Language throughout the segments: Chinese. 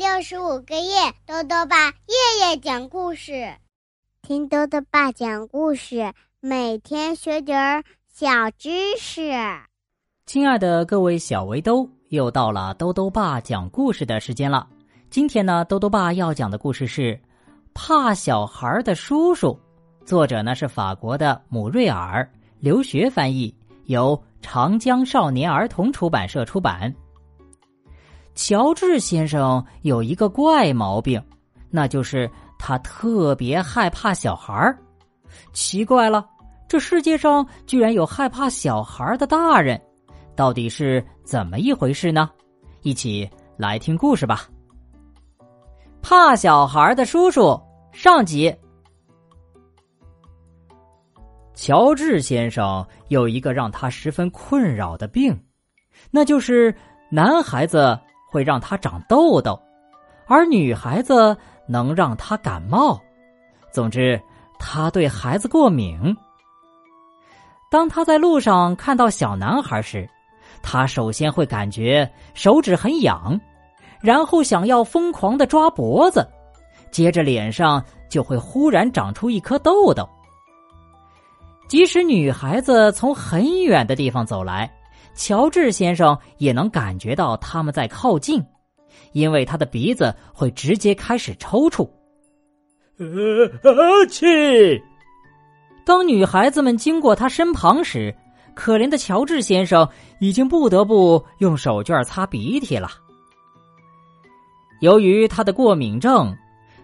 六十五个夜，豆豆爸夜夜讲故事，听豆豆爸讲故事，每天学点儿小知识。亲爱的各位小围兜，又到了豆豆爸讲故事的时间了。今天呢，豆豆爸要讲的故事是《怕小孩的叔叔》，作者呢是法国的姆瑞尔，留学翻译，由长江少年儿童出版社出版。乔治先生有一个怪毛病，那就是他特别害怕小孩。奇怪了，这世界上居然有害怕小孩的大人，到底是怎么一回事呢？一起来听故事吧。怕小孩的叔叔上集。乔治先生有一个让他十分困扰的病，那就是男孩子。会让他长痘痘，而女孩子能让他感冒。总之，他对孩子过敏。当他在路上看到小男孩时，他首先会感觉手指很痒，然后想要疯狂的抓脖子，接着脸上就会忽然长出一颗痘痘。即使女孩子从很远的地方走来。乔治先生也能感觉到他们在靠近，因为他的鼻子会直接开始抽搐。呃，气！当女孩子们经过他身旁时，可怜的乔治先生已经不得不用手绢擦鼻涕了。由于他的过敏症，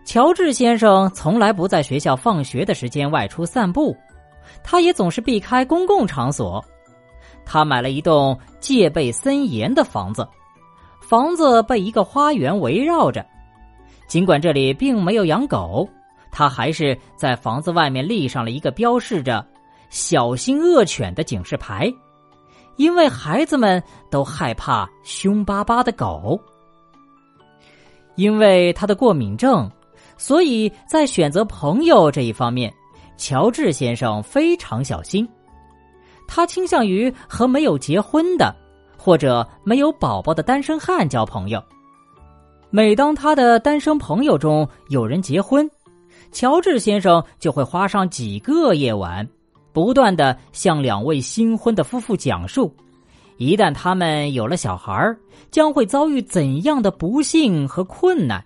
乔治先生从来不在学校放学的时间外出散步，他也总是避开公共场所。他买了一栋戒备森严的房子，房子被一个花园围绕着。尽管这里并没有养狗，他还是在房子外面立上了一个标示着“小心恶犬”的警示牌，因为孩子们都害怕凶巴巴的狗。因为他的过敏症，所以在选择朋友这一方面，乔治先生非常小心。他倾向于和没有结婚的或者没有宝宝的单身汉交朋友。每当他的单身朋友中有人结婚，乔治先生就会花上几个夜晚，不断的向两位新婚的夫妇讲述，一旦他们有了小孩，将会遭遇怎样的不幸和困难。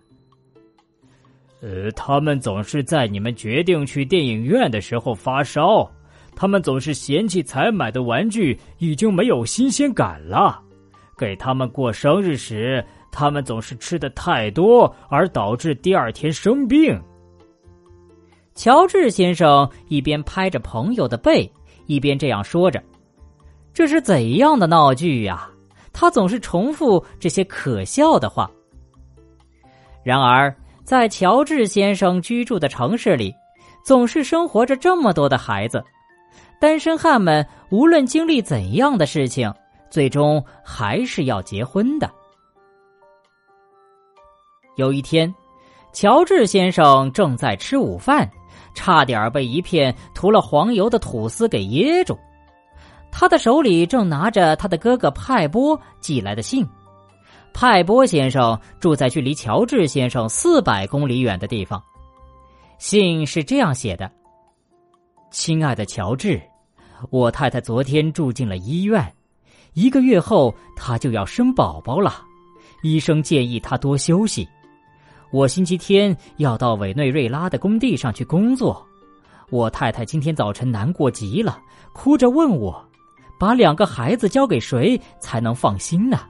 呃，他们总是在你们决定去电影院的时候发烧。他们总是嫌弃才买的玩具已经没有新鲜感了，给他们过生日时，他们总是吃的太多，而导致第二天生病。乔治先生一边拍着朋友的背，一边这样说着：“这是怎样的闹剧呀？”他总是重复这些可笑的话。然而，在乔治先生居住的城市里，总是生活着这么多的孩子。单身汉们无论经历怎样的事情，最终还是要结婚的。有一天，乔治先生正在吃午饭，差点被一片涂了黄油的吐司给噎住。他的手里正拿着他的哥哥派波寄来的信。派波先生住在距离乔治先生四百公里远的地方。信是这样写的：“亲爱的乔治。”我太太昨天住进了医院，一个月后她就要生宝宝了。医生建议她多休息。我星期天要到委内瑞拉的工地上去工作。我太太今天早晨难过极了，哭着问我：“把两个孩子交给谁才能放心呢？”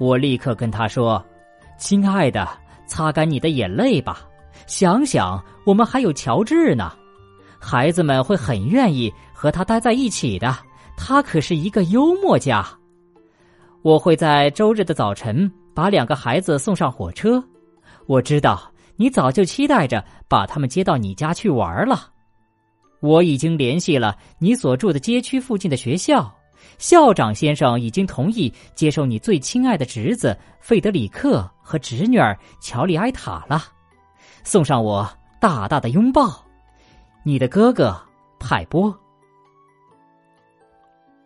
我立刻跟她说：“亲爱的，擦干你的眼泪吧，想想我们还有乔治呢。”孩子们会很愿意和他待在一起的，他可是一个幽默家。我会在周日的早晨把两个孩子送上火车。我知道你早就期待着把他们接到你家去玩了。我已经联系了你所住的街区附近的学校，校长先生已经同意接受你最亲爱的侄子费德里克和侄女儿乔丽埃塔了。送上我大大的拥抱。你的哥哥派波。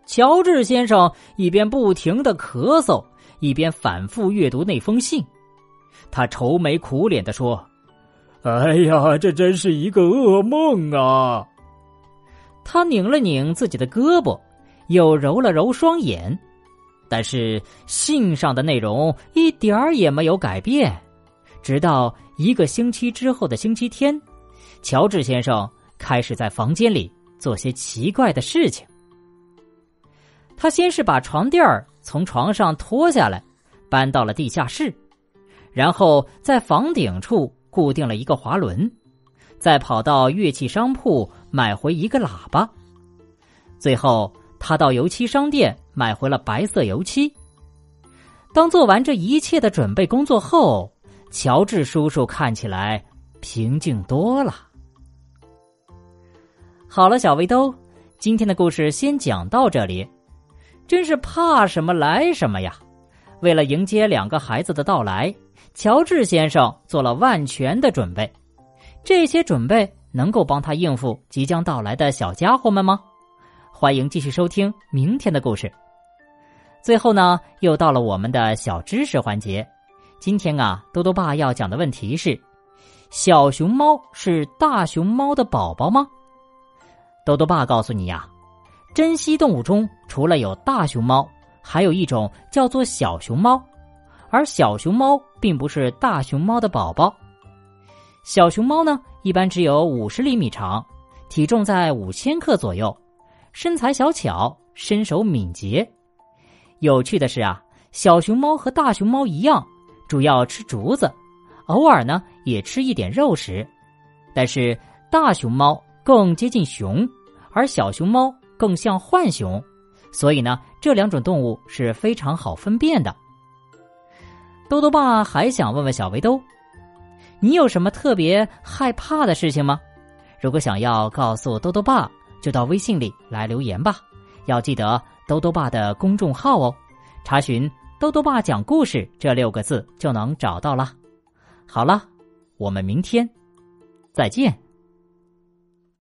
乔治先生一边不停的咳嗽，一边反复阅读那封信。他愁眉苦脸的说：“哎呀，这真是一个噩梦啊！”他拧了拧自己的胳膊，又揉了揉双眼，但是信上的内容一点儿也没有改变。直到一个星期之后的星期天，乔治先生开始在房间里做些奇怪的事情。他先是把床垫儿从床上脱下来，搬到了地下室，然后在房顶处固定了一个滑轮，再跑到乐器商铺买回一个喇叭，最后他到油漆商店买回了白色油漆。当做完这一切的准备工作后，乔治叔叔看起来平静多了。好了，小围兜，今天的故事先讲到这里。真是怕什么来什么呀！为了迎接两个孩子的到来，乔治先生做了万全的准备。这些准备能够帮他应付即将到来的小家伙们吗？欢迎继续收听明天的故事。最后呢，又到了我们的小知识环节。今天啊，多多爸要讲的问题是：小熊猫是大熊猫的宝宝吗？多多爸告诉你呀，珍稀动物中除了有大熊猫，还有一种叫做小熊猫，而小熊猫并不是大熊猫的宝宝。小熊猫呢，一般只有五十厘米长，体重在五千克左右，身材小巧，身手敏捷。有趣的是啊，小熊猫和大熊猫一样。主要吃竹子，偶尔呢也吃一点肉食，但是大熊猫更接近熊，而小熊猫更像浣熊，所以呢这两种动物是非常好分辨的。兜兜爸还想问问小围兜，你有什么特别害怕的事情吗？如果想要告诉兜兜爸，就到微信里来留言吧，要记得兜兜爸的公众号哦，查询。豆豆爸讲故事这六个字就能找到了。好了，我们明天再见。